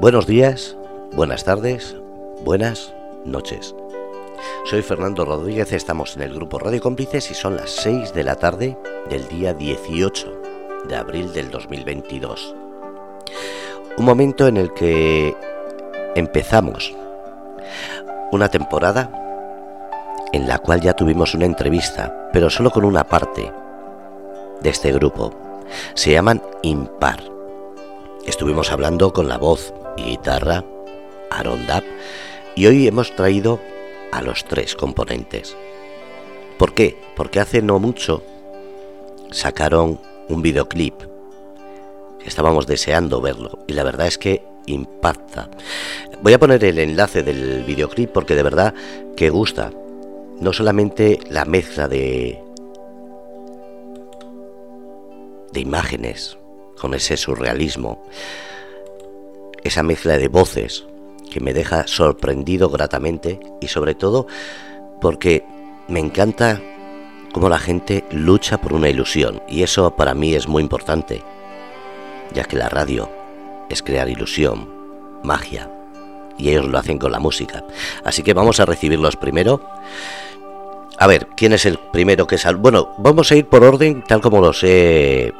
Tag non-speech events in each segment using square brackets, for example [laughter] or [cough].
Buenos días, buenas tardes, buenas noches. Soy Fernando Rodríguez, estamos en el grupo Radio Cómplices y son las 6 de la tarde del día 18 de abril del 2022. Un momento en el que empezamos una temporada en la cual ya tuvimos una entrevista, pero solo con una parte de este grupo. Se llaman Impar. Estuvimos hablando con la voz y guitarra, Aaron y hoy hemos traído a los tres componentes. ¿Por qué? Porque hace no mucho sacaron un videoclip estábamos deseando verlo y la verdad es que impacta. Voy a poner el enlace del videoclip porque de verdad que gusta. No solamente la mezcla de de imágenes con ese surrealismo, esa mezcla de voces que me deja sorprendido gratamente y sobre todo porque me encanta cómo la gente lucha por una ilusión y eso para mí es muy importante, ya que la radio es crear ilusión, magia y ellos lo hacen con la música. Así que vamos a recibirlos primero. A ver, ¿quién es el primero que sal? Bueno, vamos a ir por orden tal como los he,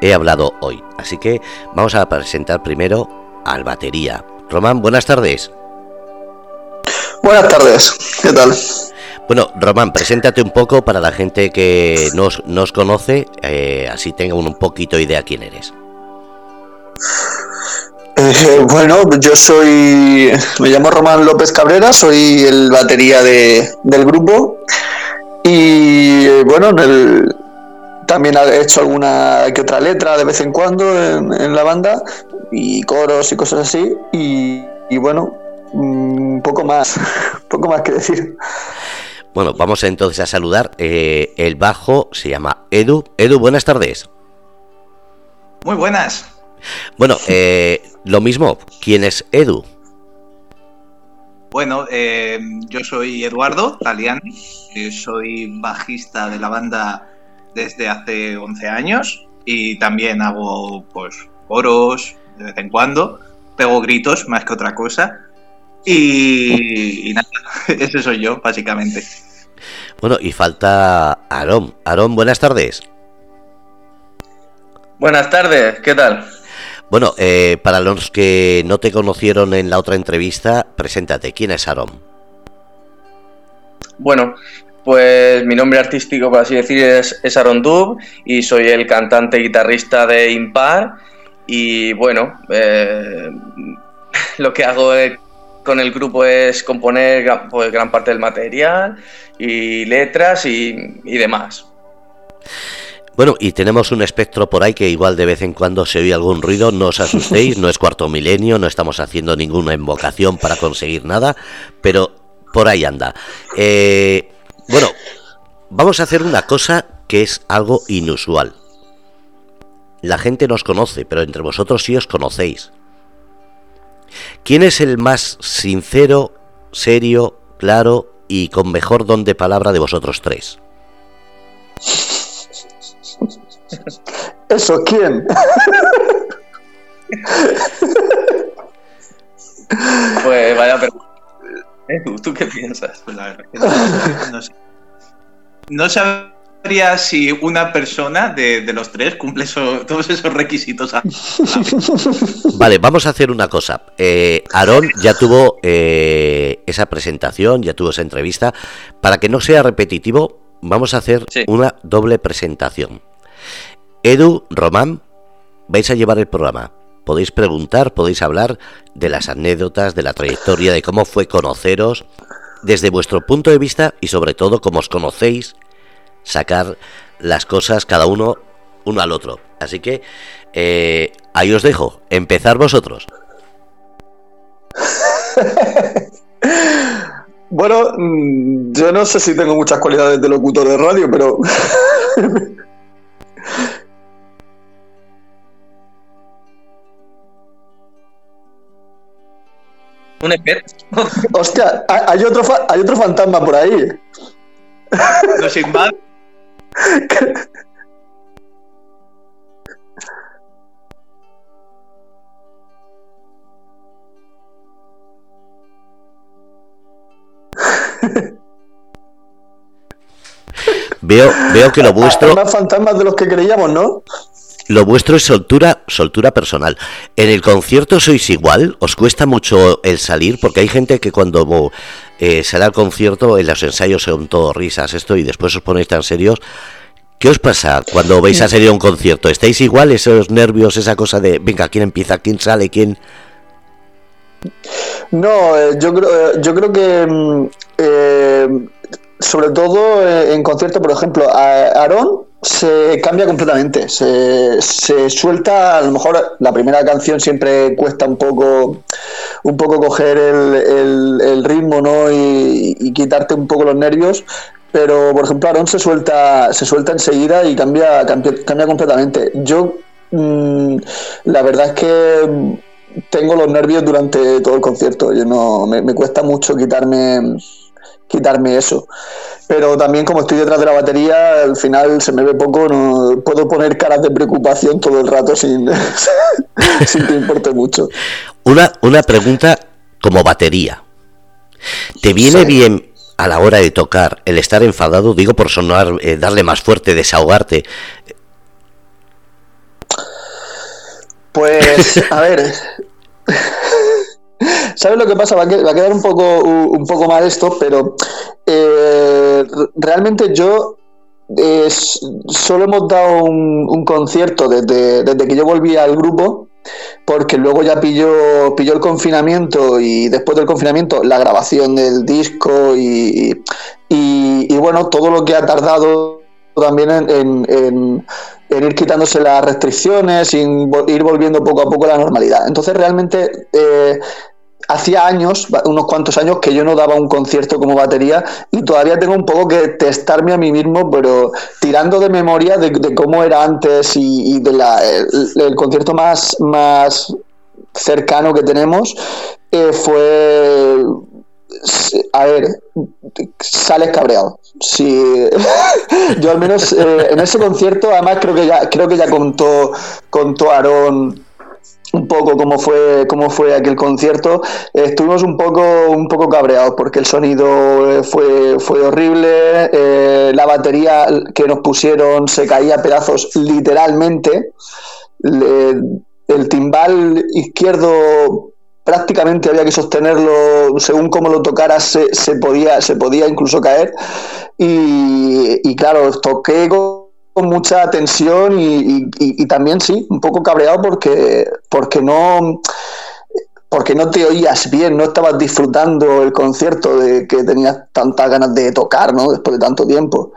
he hablado hoy. Así que vamos a presentar primero al batería. Román, buenas tardes. Buenas tardes, ¿qué tal? Bueno, Román, preséntate un poco para la gente que nos, nos conoce, eh, así tenga un poquito idea quién eres. Eh, bueno, yo soy, me llamo Román López Cabrera, soy el batería de, del grupo y eh, bueno, también he hecho alguna que otra letra de vez en cuando en la banda y coros y cosas así. Y, bueno, un mm, poco más, [laughs] poco más que decir. Bueno, vamos entonces a saludar. Eh, el bajo se llama Edu. Edu, buenas tardes. Muy buenas. Bueno, eh, lo mismo, ¿quién es Edu? Bueno, eh, yo soy Eduardo Taliani, soy bajista de la banda desde hace 11 años y también hago pues coros, de vez en cuando, pego gritos más que otra cosa. Y, nada, [laughs] ese soy yo, básicamente. Bueno, y falta Aarón. Aarón, buenas tardes. Buenas tardes, ¿qué tal? Bueno, eh, para los que no te conocieron en la otra entrevista, preséntate. ¿Quién es Aarón? Bueno, pues mi nombre artístico, por así decir, es, Aaron Dub y soy el cantante y guitarrista de Impar y bueno, eh, [laughs] lo que hago con el grupo es componer pues, gran parte del material y letras y, demás. Bueno, y tenemos un espectro por ahí que igual de vez en cuando se oye algún ruido, no os asustéis, no es cuarto milenio, no estamos haciendo ninguna invocación para conseguir nada, pero por ahí anda. Eh, bueno, vamos a hacer una cosa que es algo inusual. La gente nos conoce, pero entre vosotros sí os conocéis. ¿Quién es el más sincero, serio, claro y con mejor don de palabra de vosotros tres? ¿Eso quién? pues vaya pregunta. ¿Tú qué piensas? Pues la verdad no, no sé. No si una persona de, los tres cumple todos esos requisitos. Vale, vamos a hacer una cosa. Eh, Aarón ya tuvo eh, esa presentación, ya tuvo esa entrevista. Para que no sea repetitivo, vamos a hacer una doble presentación. Edu, Román, vais a llevar el programa. Podéis preguntar, podéis hablar de las anécdotas, de la trayectoria, de cómo fue conoceros, desde vuestro punto de vista y sobre todo cómo os conocéis sacar las cosas cada uno uno al otro. Así que eh, ahí os dejo, empezar vosotros. [laughs] bueno, mm, yo no sé si tengo muchas cualidades de locutor de radio, pero... [laughs] Un experto. [laughs] Hostia, hay otro, hay otro fantasma por ahí. Nos invade. veo, veo que lo vuestro. Hay más fantasmas de los que creíamos, ¿no? Lo vuestro es soltura, soltura personal. ¿En el concierto sois igual? ¿Os cuesta mucho el salir? Porque hay gente que cuando eh, sale al concierto, en los ensayos son todo risas, esto, y después os ponéis tan serios. ¿Qué os pasa cuando vais a salir a un concierto? ¿Estáis igual, esos nervios, esa cosa de, venga, ¿quién empieza? ¿Quién sale? ¿Quién...? No, eh, yo creo, eh, yo creo que mm, sobre todo en concierto, por ejemplo, Aarón se cambia completamente, se, se, suelta, a lo mejor la primera canción siempre cuesta un poco un poco coger el, el, ritmo ¿no? Y, y, quitarte un poco los nervios, pero por ejemplo Aarón se suelta, se suelta enseguida y cambia, cambia, cambia completamente. Yo mmm, la verdad es que tengo los nervios durante todo el concierto. Yo no, me, me, cuesta mucho quitarme quitarme eso. Pero también como estoy detrás de la batería, al final se me ve poco, no puedo poner caras de preocupación todo el rato sin, [laughs] sin que importe mucho. Una, una pregunta como batería. ¿Te viene sí. bien a la hora de tocar el estar enfadado? Digo por sonar, eh, darle más fuerte, desahogarte. Pues, a ver. ¿Sabes lo que pasa? Va a, quedar un poco, un poco mal esto, pero eh, realmente yo eh, solo hemos dado un, concierto desde, desde, que yo volví al grupo, porque luego ya pilló, pilló el confinamiento y después del confinamiento la grabación del disco y, y, y bueno, todo lo que ha tardado también en, en, ir quitándose las restricciones, y ir volviendo poco a poco a la normalidad. Entonces realmente eh, hacía años, unos cuantos años, que yo no daba un concierto como batería y todavía tengo un poco que testarme a mí mismo, pero tirando de memoria de, cómo era antes y, y de concierto más, más cercano que tenemos eh, fue a ver, sales cabreado. Sí, [laughs] yo al menos eh, en ese concierto, además creo que ya creo que ya contó contó Aarón un poco cómo fue cómo fue aquel concierto. Estuvimos un poco un poco cabreados porque el sonido fue fue horrible, eh, la batería que nos pusieron se caía a pedazos literalmente. Le, el timbal izquierdo prácticamente había que sostenerlo según cómo lo tocaras se, se podía se podía incluso caer y, y claro toqué con, con mucha tensión y, y, también sí un poco cabreado porque porque no porque no te oías bien, no estabas disfrutando el concierto de que tenías tantas ganas de tocar, ¿no? Después de tanto tiempo.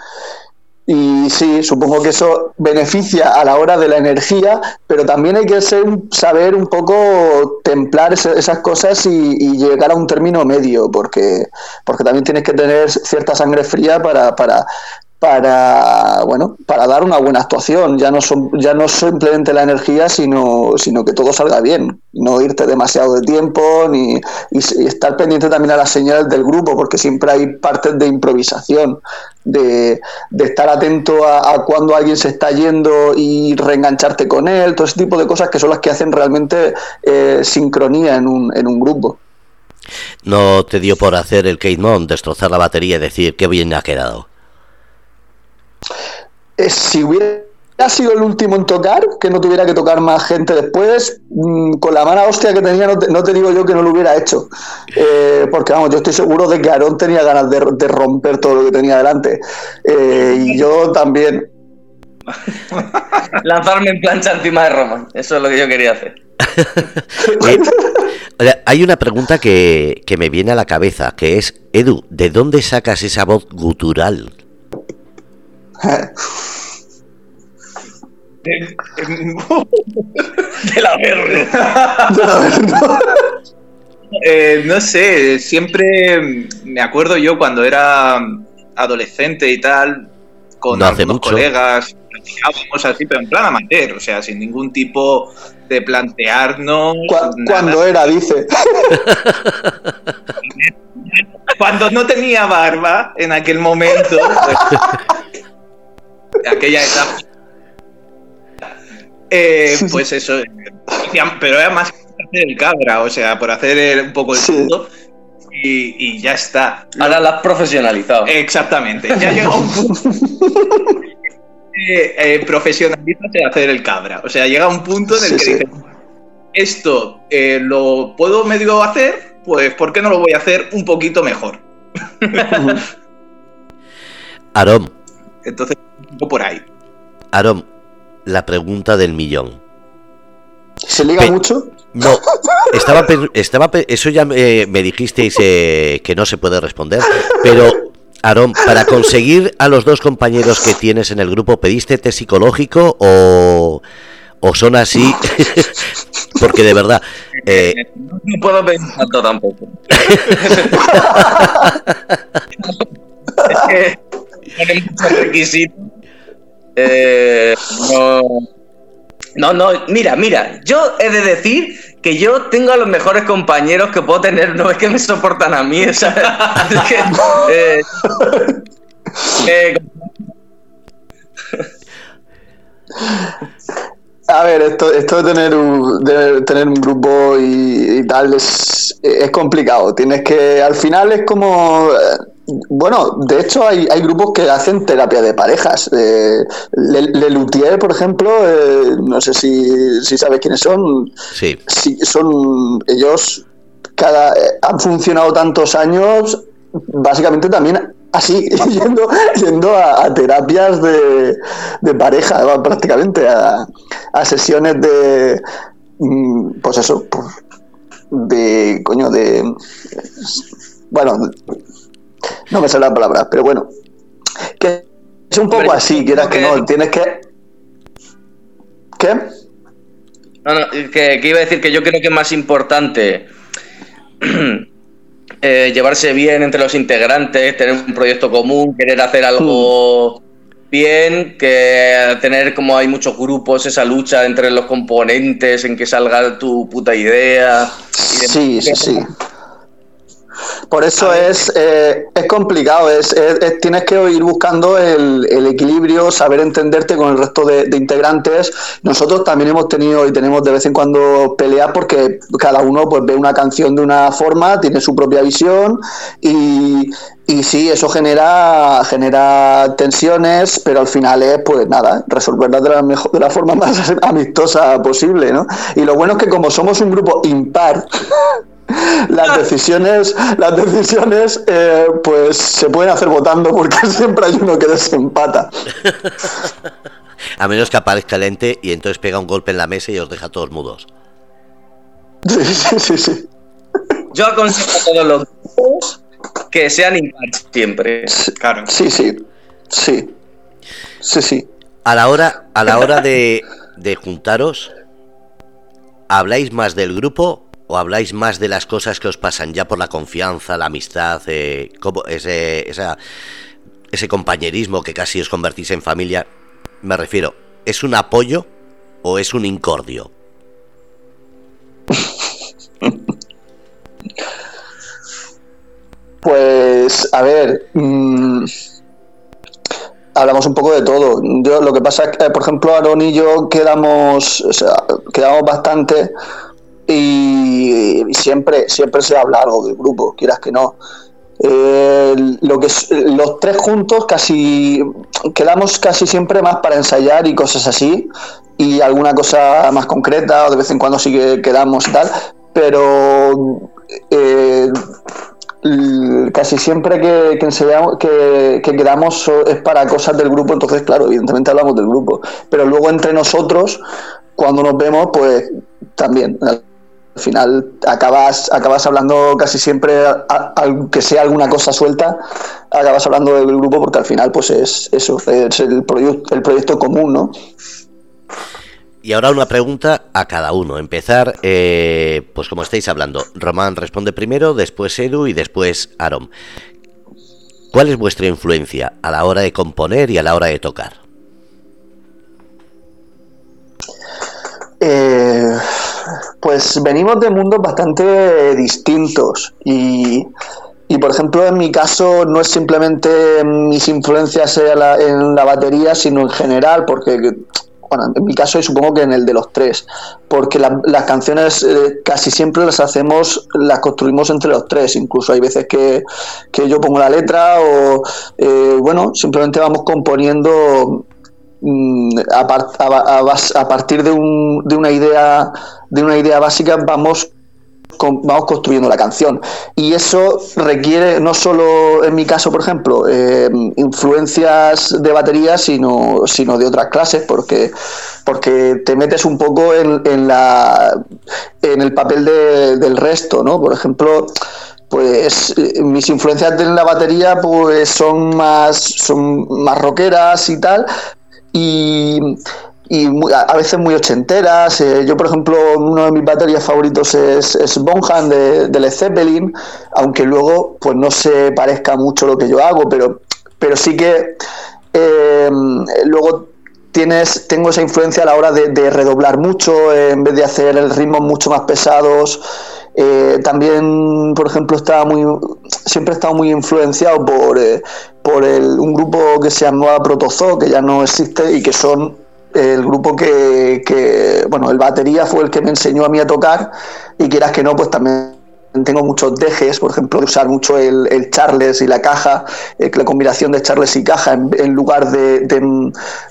Y sí, supongo que eso beneficia a la hora de la energía, pero también hay que ser, saber un poco templar esas cosas y, y, llegar a un término medio, porque, porque también tienes que tener cierta sangre fría para, para, para bueno para dar una buena actuación. Ya no son ya no simplemente la energía sino sino que todo salga bien. No irte demasiado de tiempo ni y, estar pendiente también a las señales del grupo porque siempre hay partes de improvisación de, estar atento a, cuando alguien se está yendo y reengancharte con él todo ese tipo de cosas que son las que hacen realmente eh, sincronía en un, en un grupo. No te dio por hacer el Kate destrozar la batería y decir qué bien ha quedado eh, si hubiera sido el último en tocar, que no tuviera que tocar más gente después, mmm, con la mala hostia que tenía, no te, no te, digo yo que no lo hubiera hecho. Eh, porque vamos, yo estoy seguro de que Aarón tenía ganas de, de, romper todo lo que tenía delante. Eh, y yo también. [laughs] Lanzarme en plancha encima de Roman, eso es lo que yo quería hacer. [laughs] Hay una pregunta que, que me viene a la cabeza, que es, Edu, ¿de dónde sacas esa voz gutural? De, de la verde. eh, no sé, siempre me acuerdo yo cuando era adolescente y tal, con no algunos colegas, platicábamos así, pero en plan amateur, o sea, sin ningún tipo de plantearnos. Cu cuando era, dice. [laughs] cuando no tenía barba en aquel momento. Pues, [laughs] aquella etapa. Eh, pues eso, pero era más por hacer el cabra, o sea, por hacer un poco el sí. y, ya está. Ahora la has profesionalizado. Exactamente. Ya [laughs] llega un punto. eh, eh, profesionalízate a hacer el cabra. O sea, llega un punto en el que dices, esto eh, lo puedo medio hacer, pues ¿por qué no lo voy a hacer un poquito mejor? [laughs] Arom. Entonces, por ahí. Arom, la pregunta del millón. ¿Se liga mucho? No, [laughs] estaba, estaba eso ya me, dijisteis eh, que no se puede responder, pero Aarón, para conseguir a los dos compañeros que tienes en el grupo, ¿pediste test psicológico o, o son así? [laughs] Porque de verdad... Eh, no puedo pedir tanto tampoco. [laughs] es que tiene muchos requisitos. Eh, no no, no, mira, mira, yo he de decir que yo tengo a los mejores compañeros que puedo tener, no es que me soportan a mí, ¿sabes? [laughs] Eh, eh, a ver, esto, esto de, tener un, de tener un grupo y, y tal es, es, complicado. Tienes que, al final es como, bueno, de hecho hay, hay grupos que hacen terapia de parejas. Eh, Le, por ejemplo, eh, no sé si, si, sabes quiénes son. Sí. son ellos cada eh, han funcionado tantos años, básicamente también así, [laughs] yendo, yendo a, terapias de, de, pareja, prácticamente, a, a sesiones de, mm, pues eso, pues, de, coño, de, bueno, no me sale la palabra, pero bueno. Que es un poco así, quieras que, no, tienes que. ¿Qué? No, no, que, iba a decir que yo creo que es más importante [clears throat] eh, llevarse bien entre los integrantes, tener un proyecto común, querer hacer algo hmm. bien, que tener como hay muchos grupos, esa lucha entre los componentes en que salga tu puta idea. sí, sí, sí. Por eso es, eh, es complicado, es, tienes que ir buscando el, equilibrio, saber entenderte con el resto de, integrantes. Nosotros también hemos tenido y tenemos de vez en cuando peleas porque cada uno pues ve una canción de una forma, tiene su propia visión y, y sí, eso genera, genera tensiones, pero al final es, pues nada, resolverlas de la, mejor, de la forma [laughs] más amistosa posible, ¿no? Y lo bueno es que como somos un grupo impar, las decisiones, las decisiones eh, pues se pueden hacer votando porque [laughs] siempre hay uno que desempata. [laughs] A menos que aparezca lente y entonces pega un golpe en la mesa y os deja todos mudos. Sí, [laughs] sí, sí, sí. Yo aconsejo a todos los grupos que sean impares siempre. claro. Sí, sí. Sí. Sí, sí. A la hora, a la hora de, de juntaros, ¿habláis más del grupo o habláis más de las cosas que os pasan ya por la confianza, la amistad, eh, ese, ese compañerismo que casi os convertís en familia? Me refiero, ¿es un apoyo o es un incordio? [laughs] Pues, a ver, mm, hablamos un poco de todo. Yo lo que pasa es que, por ejemplo, Aaron y yo quedamos, quedamos bastante y, siempre, siempre se habla algo del grupo, quieras que no. Eh, lo que los tres juntos casi quedamos casi siempre más para ensayar y cosas así y alguna cosa más concreta o de vez en cuando sí que quedamos y tal pero eh, casi siempre que, que ensayamos que, quedamos es para cosas del grupo entonces claro evidentemente hablamos del grupo pero luego entre nosotros cuando nos vemos pues también al final acabas, acabas hablando casi siempre, aunque sea alguna cosa suelta, acabas hablando del grupo porque al final pues es eso, es el, proyecto, el proyecto común, ¿no? Y ahora una pregunta a cada uno. Empezar, eh, pues como estáis hablando, Román responde primero, después Edu y después Aaron. ¿Cuál es vuestra influencia a la hora de componer y a la hora de tocar? Eh, pues venimos de mundos bastante distintos y, por ejemplo en mi caso no es simplemente mis influencias en la, batería sino en general porque bueno, en mi caso y supongo que en el de los tres, porque las canciones eh, casi siempre las hacemos, las construimos entre los tres, incluso hay veces que, yo pongo la letra o, eh, bueno, simplemente vamos componiendo mm, a, partir de, un, de una idea de una idea básica vamos vamos construyendo la canción. Y eso requiere, no solo en mi caso, por ejemplo, eh, influencias de batería, sino, sino de otras clases, porque, porque te metes un poco en, en, la, en el papel del resto, ¿no? Por ejemplo, pues mis influencias en la batería pues son más son más rockeras y tal y, a veces muy ochenteras. Eh, yo, por ejemplo, uno de mis baterías favoritos es, es Bonham de, de, Zeppelin, aunque luego pues no se parezca mucho lo que yo hago, pero, pero sí que eh, luego tienes, tengo esa influencia a la hora de, redoblar mucho, en vez de hacer el ritmo mucho más pesados. Eh, también, por ejemplo, estaba muy, siempre he estado muy influenciado por, por el, un grupo que se llama Protozoo, que ya no existe y que son el grupo que, bueno, el batería fue el que me enseñó a mí a tocar y quieras que no, pues también tengo muchos dejes, por ejemplo, de usar mucho el, el Charles y la caja, eh, la combinación de Charles y caja en, lugar de,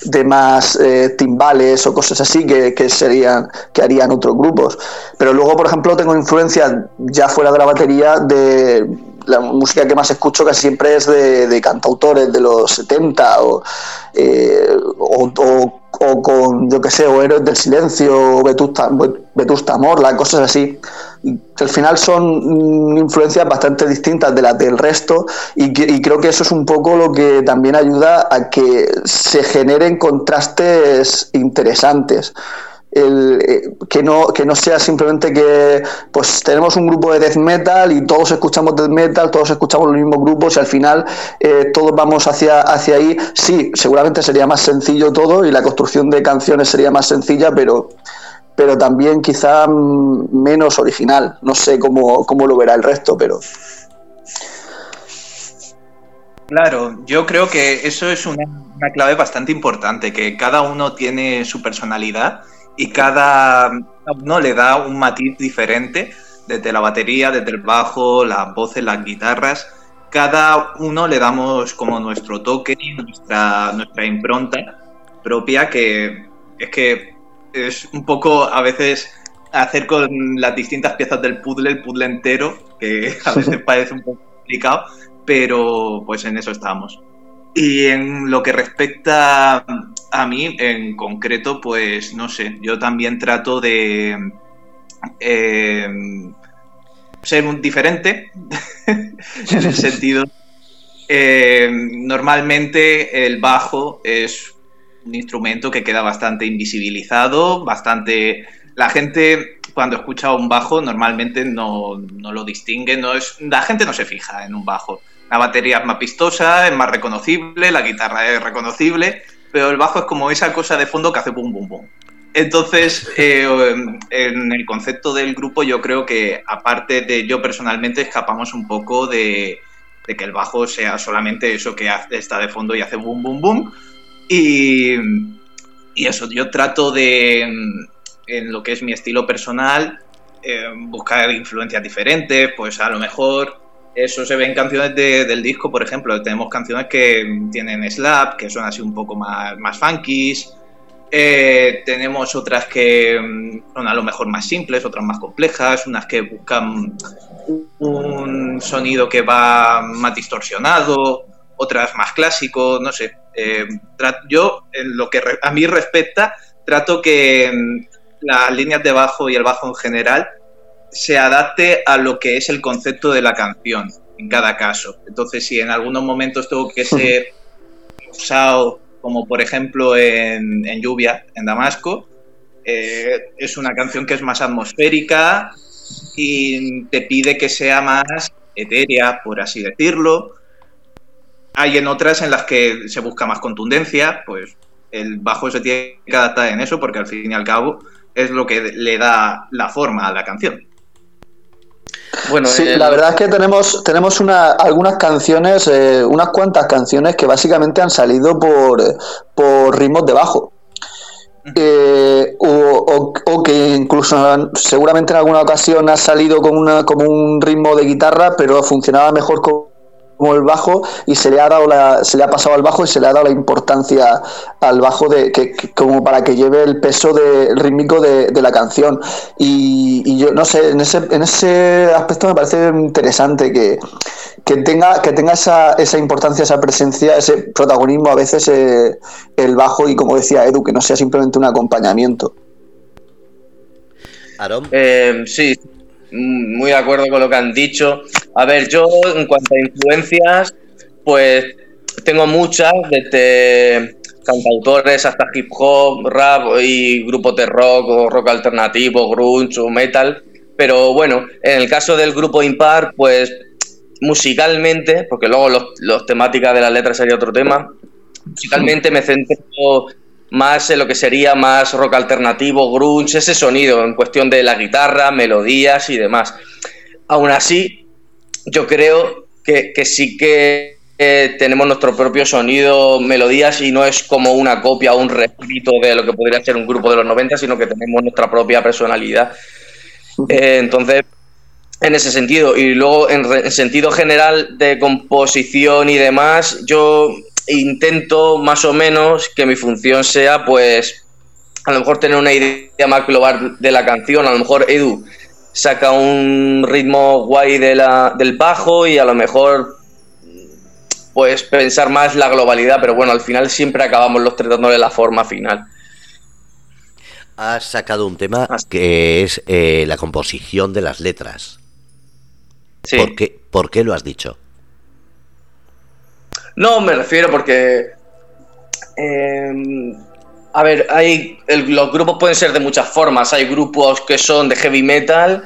de, más eh, timbales o cosas así que, que, serían, que harían otros grupos. Pero luego, por ejemplo, tengo influencia ya fuera de la batería de la música que más escucho casi siempre es de, cantautores de los 70 eh, o, o, con, yo que sé, o Héroes del Silencio, o Vetusta, Vetusta Morla, cosas así. Al final son mm, influencias bastante distintas de las del resto y, creo que eso es un poco lo que también ayuda a que se generen contrastes interesantes eh, que, no, que no sea simplemente que pues tenemos un grupo de death metal y todos escuchamos death metal, todos escuchamos los mismos grupos y al final eh, todos vamos hacia, hacia ahí. Sí, seguramente sería más sencillo todo y la construcción de canciones sería más sencilla, pero, pero también quizá mm, menos original. No sé cómo, cómo lo verá el resto, pero... Claro, yo creo que eso es una, clave bastante importante, que cada uno tiene su personalidad y cada uno le da un matiz diferente, desde la batería, desde el bajo, las voces, las guitarras. Cada uno le damos como nuestro toque, nuestra, nuestra impronta propia, que es que es un poco a veces hacer con las distintas piezas del puzzle, el puzzle entero, que [laughs] a veces parece un poco complicado, pero pues en eso estamos. Y en lo que respecta a mí, en concreto, pues no sé, yo también trato de eh, ser un diferente, [laughs] en el sentido, eh, normalmente el bajo es un instrumento que queda bastante invisibilizado, bastante... La gente cuando escucha un bajo normalmente no, no lo distingue, no es, la gente no se fija en un bajo la batería es más pistosa, es más reconocible, la guitarra es reconocible, pero el bajo es como esa cosa de fondo que hace bum, bum, bum. Entonces, eh, en el concepto del grupo, yo creo que, aparte de yo personalmente, escapamos un poco de, que el bajo sea solamente eso que está de fondo y hace bum, bum, bum. Y, y eso, yo trato de, en lo que es mi estilo personal, eh, buscar influencias diferentes, pues a lo mejor eso se ve en canciones del disco, por ejemplo. Tenemos canciones que tienen slap, que son así un poco más, más funkies. Eh, tenemos otras que mm, son a lo mejor más simples, otras más complejas, unas que buscan un sonido que va más distorsionado, otras más clásico, no sé. Eh, yo, en lo que a mí respecta, trato que mm, las líneas de bajo y el bajo en general se adapte a lo que es el concepto de la canción en cada caso. Entonces, si en algunos momentos tengo que [laughs] ser usado, como por ejemplo en, Lluvia, en Damasco, eh, es una canción que es más atmosférica y te pide que sea más etérea, por así decirlo. Hay en otras en las que se busca más contundencia, pues el bajo se tiene que adaptar en eso porque al fin y al cabo es lo que le da la forma a la canción. Bueno, sí, la verdad es que tenemos, tenemos una, algunas canciones, eh, unas cuantas canciones que básicamente han salido por, por ritmos de bajo. eh, o, que incluso seguramente en alguna ocasión ha salido con una, como un ritmo de guitarra, pero funcionaba mejor con como el bajo y se le ha dado la, se le ha pasado al bajo y se le ha dado la importancia al bajo de que, como para que lleve el peso de, rítmico de, la canción. Y, yo no sé en ese, en ese aspecto me parece interesante que, tenga que tenga esa, esa importancia esa presencia ese protagonismo a veces eh, el bajo y como decía Edu que no sea simplemente un acompañamiento. Eh, sí muy de acuerdo con lo que han dicho. A ver, yo en cuanto a influencias, pues tengo muchas, desde cantautores hasta hip hop, rap y grupos de rock o rock alternativo, grunge o metal. Pero bueno, en el caso del grupo Impar, pues musicalmente, porque luego los, temáticas de las letras sería otro tema, musicalmente me centro más en lo que sería más rock alternativo, grunge, ese sonido en cuestión de la guitarra, melodías y demás. Aún así, yo creo que, sí que eh, tenemos nuestro propio sonido, melodías y no es como una copia o un refrito de lo que podría ser un grupo de los 90, sino que tenemos nuestra propia personalidad. Eh, entonces, en ese sentido, y luego en sentido general de composición y demás, yo intento más o menos que mi función sea, pues, a lo mejor tener una idea más global de la canción. A lo mejor Edu saca un ritmo guay de la, del bajo y a lo mejor pues pensar más la globalidad, pero bueno, al final siempre acabamos los tratando de la forma final. Has sacado un tema que es eh, la composición de las letras. Sí. ¿Por qué lo has dicho? No, me refiero porque. Em, a ver, hay los grupos pueden ser de muchas formas. Hay grupos que son de heavy metal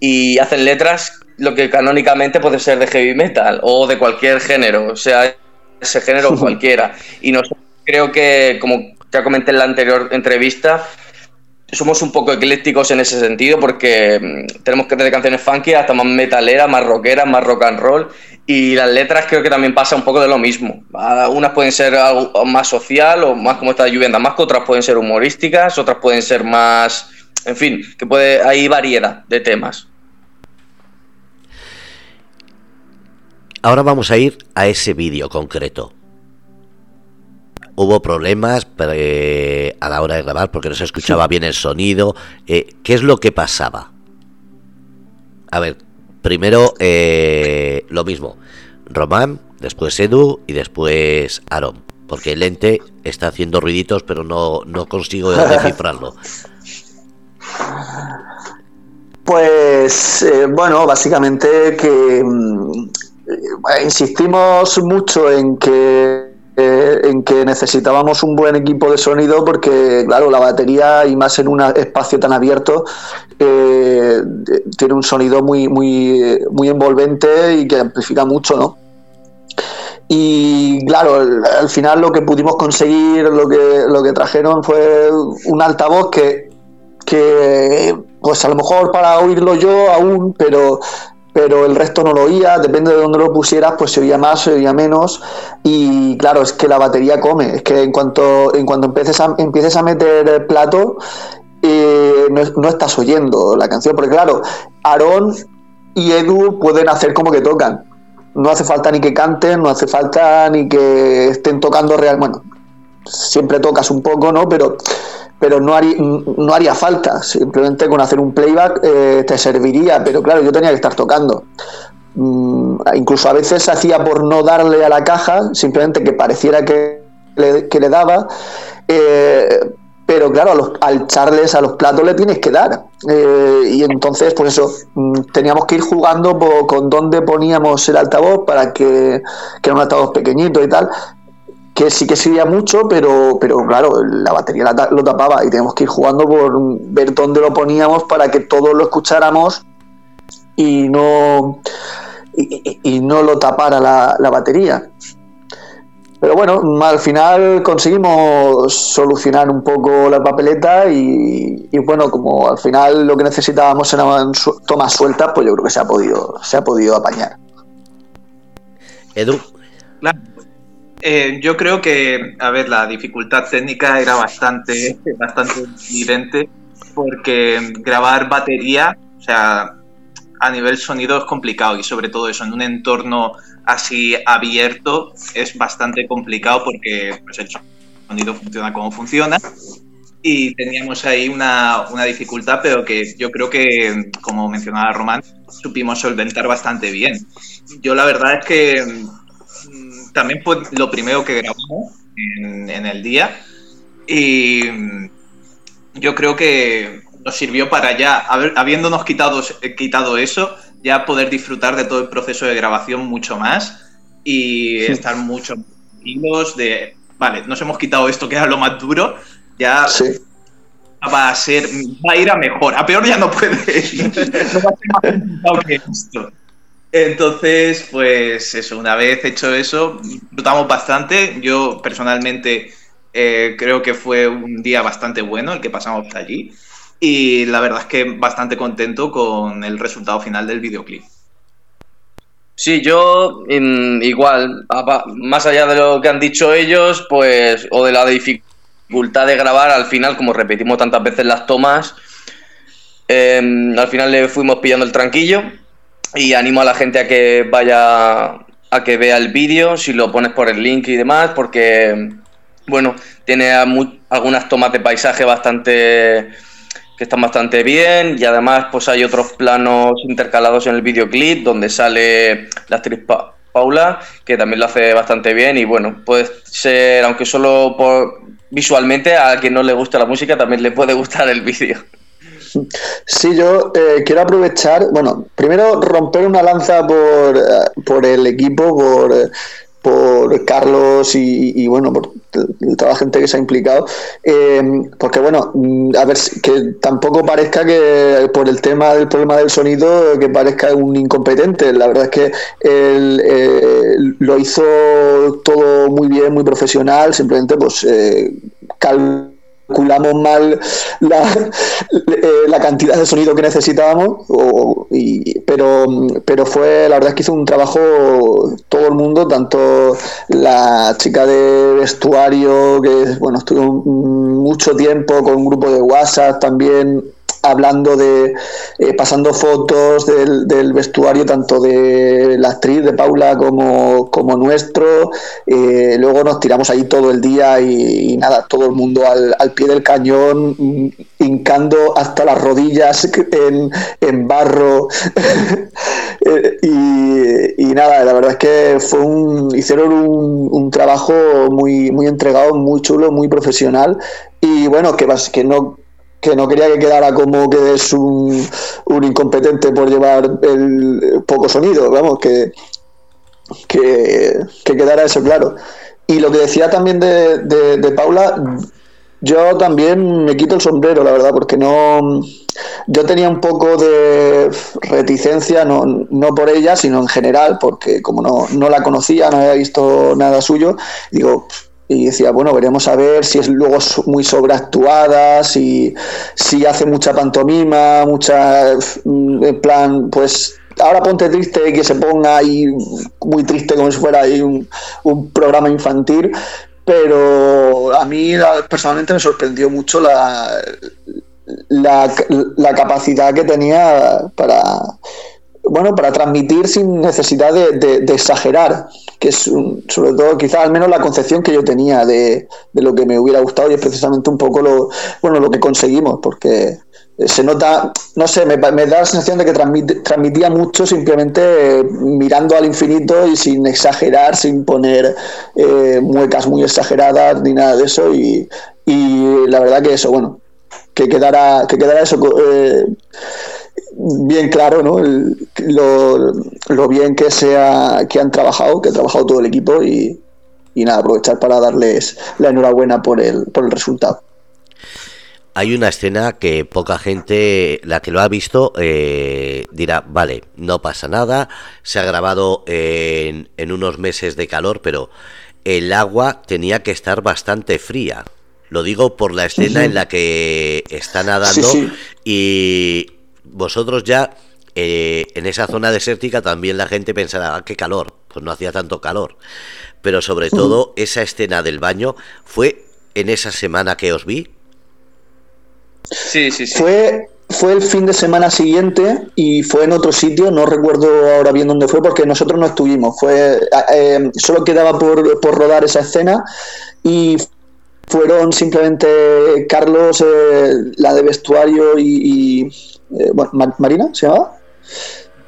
y hacen letras lo que canónicamente puede ser de heavy metal o de cualquier género, o sea, ese género [laughs] cualquiera. Y nosotros creo que, como ya comenté en la anterior entrevista, somos un poco eclécticos en ese sentido porque mm, tenemos que tener canciones funky hasta más metaleras, más rockeras, más rock and roll y las letras creo que también pasa un poco de lo mismo. Unas pueden ser algo más social o más como esta lluvia más que otras pueden ser humorísticas, otras pueden ser más, en fin, que puede hay variedad de temas. Ahora vamos a ir a ese vídeo concreto. Hubo problemas eh, a la hora de grabar porque no se escuchaba bien el sonido. Eh, ¿Qué es lo que pasaba? A ver, Primero, eh, lo mismo. Román, después Edu y después Aaron. Porque el ente está haciendo ruiditos, pero no, no consigo [laughs] descifrarlo. Pues eh, bueno, básicamente que mm, eh, insistimos mucho en que eh, en que necesitábamos un buen equipo de sonido porque, claro, la batería y más en un espacio tan abierto eh, tiene un sonido muy, muy, muy envolvente y que amplifica mucho, ¿no? Y claro, al final lo que pudimos conseguir, lo que, lo que trajeron fue un altavoz que, que pues a lo mejor para oírlo yo aún, pero pero el resto no lo oía, depende de dónde lo pusieras, pues se oía más, se oía menos, y claro, es que la batería come, es que en cuanto, en cuanto empieces, a, empieces a meter el plato, eh, no, estás oyendo la canción, porque claro, Aaron y Edu pueden hacer como que tocan, no hace falta ni que canten, no hace falta ni que estén tocando real, bueno, siempre tocas un poco, ¿no? Pero pero no haría, falta, simplemente con hacer un playback eh, te serviría, pero claro, yo tenía que estar tocando. Mm, incluso a veces hacía por no darle a la caja, simplemente que pareciera que le, daba, eh, pero claro, al echarles a los platos le tienes que dar. Eh, y entonces, pues eso, mm, teníamos que ir jugando con dónde poníamos el altavoz para que, que era un altavoz pequeñito y tal, que sí que sería mucho, pero, pero claro, la batería lo tapaba y tenemos que ir jugando por ver dónde lo poníamos para que todos lo escucháramos y no, y, no lo tapara la, batería. Pero bueno, al final conseguimos solucionar un poco la papeleta y, bueno, como al final lo que necesitábamos eran tomas sueltas, pues yo creo que se ha podido, se ha podido apañar. Edu. Eh, yo creo que, a ver, la dificultad técnica era bastante, bastante evidente porque grabar batería, o sea, a nivel sonido es complicado y sobre todo eso en un entorno así abierto es bastante complicado porque pues, el sonido funciona como funciona y teníamos ahí una, una, dificultad, pero que yo creo que, como mencionaba Román, supimos solventar bastante bien. Yo la verdad es que también fue lo primero que grabamos en, en el día. Y yo creo que nos sirvió para ya, habiéndonos quitado, quitado eso, ya poder disfrutar de todo el proceso de grabación mucho más y estar mucho más de, vale, nos hemos quitado esto que era lo más duro, ya va a ser, va a ir a mejor, a peor ya no puede. Ir, [laughs] [laughs] no va a ser más complicado que esto. Entonces, pues eso, una vez hecho eso, disfrutamos bastante. Yo personalmente eh, creo que fue un día bastante bueno el que pasamos allí y la verdad es que bastante contento con el resultado final del videoclip. Sí, yo igual, más allá de lo que han dicho ellos, pues, o de la dificultad de grabar, al final, como repetimos tantas veces las tomas, em, al final le fuimos pillando el tranquillo y animo a la gente a que vaya a que vea el vídeo, si lo pones por el link y demás, porque bueno, tiene algunas tomas de paisaje bastante que están bastante bien y además pues hay otros planos intercalados en el videoclip donde sale la actriz Paula que también lo hace bastante bien y bueno, puede ser, aunque solo por visualmente a quien no le gusta la música también le puede gustar el vídeo. Sí, yo eh, quiero aprovechar, bueno, primero romper una lanza por, eh, por el equipo, por, eh, por Carlos y, bueno, por toda la gente que se ha implicado. Eh, porque bueno, mm, a ver, que tampoco parezca que por el tema del problema del sonido, que parezca un incompetente. La verdad es que él lo hizo todo muy bien, muy profesional, simplemente pues eh, calculamos mal la, eh, la, cantidad de sonido que necesitábamos, pero, pero fue, la verdad es que hizo un trabajo todo el mundo, tanto la chica de vestuario, que bueno, estuvo mucho tiempo con un grupo de WhatsApp también hablando de, eh, pasando fotos del, vestuario tanto de la actriz de Paula como, como nuestro. Eh, luego nos tiramos ahí todo el día y, nada, todo el mundo al, al, pie del cañón, mm, hincando hasta las rodillas en, en barro. [laughs] Eh, y, nada, la verdad es que fue un, hicieron un, un trabajo muy, muy entregado, muy chulo, muy profesional. Y bueno, que, que no que no quería que quedara como que es un, un incompetente por llevar el poco sonido, vamos, que, que, quedara eso claro. Y lo que decía también de, de, Paula, yo también me quito el sombrero, la verdad, porque no. Yo tenía un poco de reticencia, no, no por ella, sino en general, porque como no, no la conocía, no había visto nada suyo, digo, y decía, bueno, veremos a ver si es luego muy sobreactuada, si, si hace mucha pantomima, mucha, mm, en plan, pues ahora ponte triste que se ponga ahí muy triste como si fuera ahí un, un programa infantil, pero a mí personalmente me sorprendió mucho la, la, la capacidad que tenía para bueno, para transmitir sin necesidad de, exagerar, que es sobre todo quizás al menos la concepción que yo tenía de, lo que me hubiera gustado y es precisamente un poco lo, bueno, lo que conseguimos, porque se nota, no sé, me, da la sensación de que transmitía mucho simplemente mirando al infinito y sin exagerar, sin poner eh, muecas muy exageradas ni nada de eso y, y la verdad que eso, bueno, que quedara, que quedara eso... Eh, bien claro ¿no? lo, bien que sea que han trabajado, que ha trabajado todo el equipo y, nada, aprovechar para darles la enhorabuena por el, por el resultado. Hay una escena que poca gente, la que lo ha visto, eh, dirá, vale, no pasa nada, se ha grabado en, en unos meses de calor, pero el agua tenía que estar bastante fría. Lo digo por la escena en la que está nadando y vosotros ya eh, en esa zona desértica también la gente pensará, ah, qué calor. pues no hacía tanto calor. Pero sobre todo esa escena del baño fue en esa semana que os vi. Sí, sí, sí. Fue, fue el fin de semana siguiente y fue en otro sitio, no recuerdo ahora bien dónde fue porque nosotros no estuvimos, fue eh, solo quedaba por, por, rodar esa escena y fueron simplemente Carlos, eh, la de vestuario y, eh, Marina, ¿se llamaba?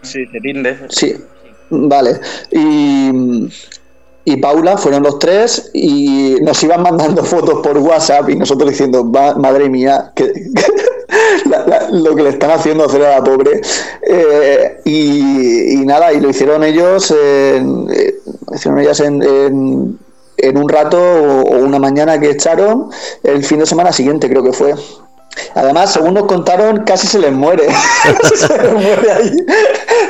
Sí, se. Sí, vale. Y, y Paula fueron los tres y nos iban mandando fotos por WhatsApp y nosotros diciendo, madre mía, que, [laughs] lo que le están haciendo hacer a la pobre. Eh, y, nada, y lo hicieron ellos, en, eh, hicieron ellas en, en, un rato o, una mañana que echaron, el fin de semana siguiente creo que fue. Además, según nos contaron, casi se les muere. [laughs]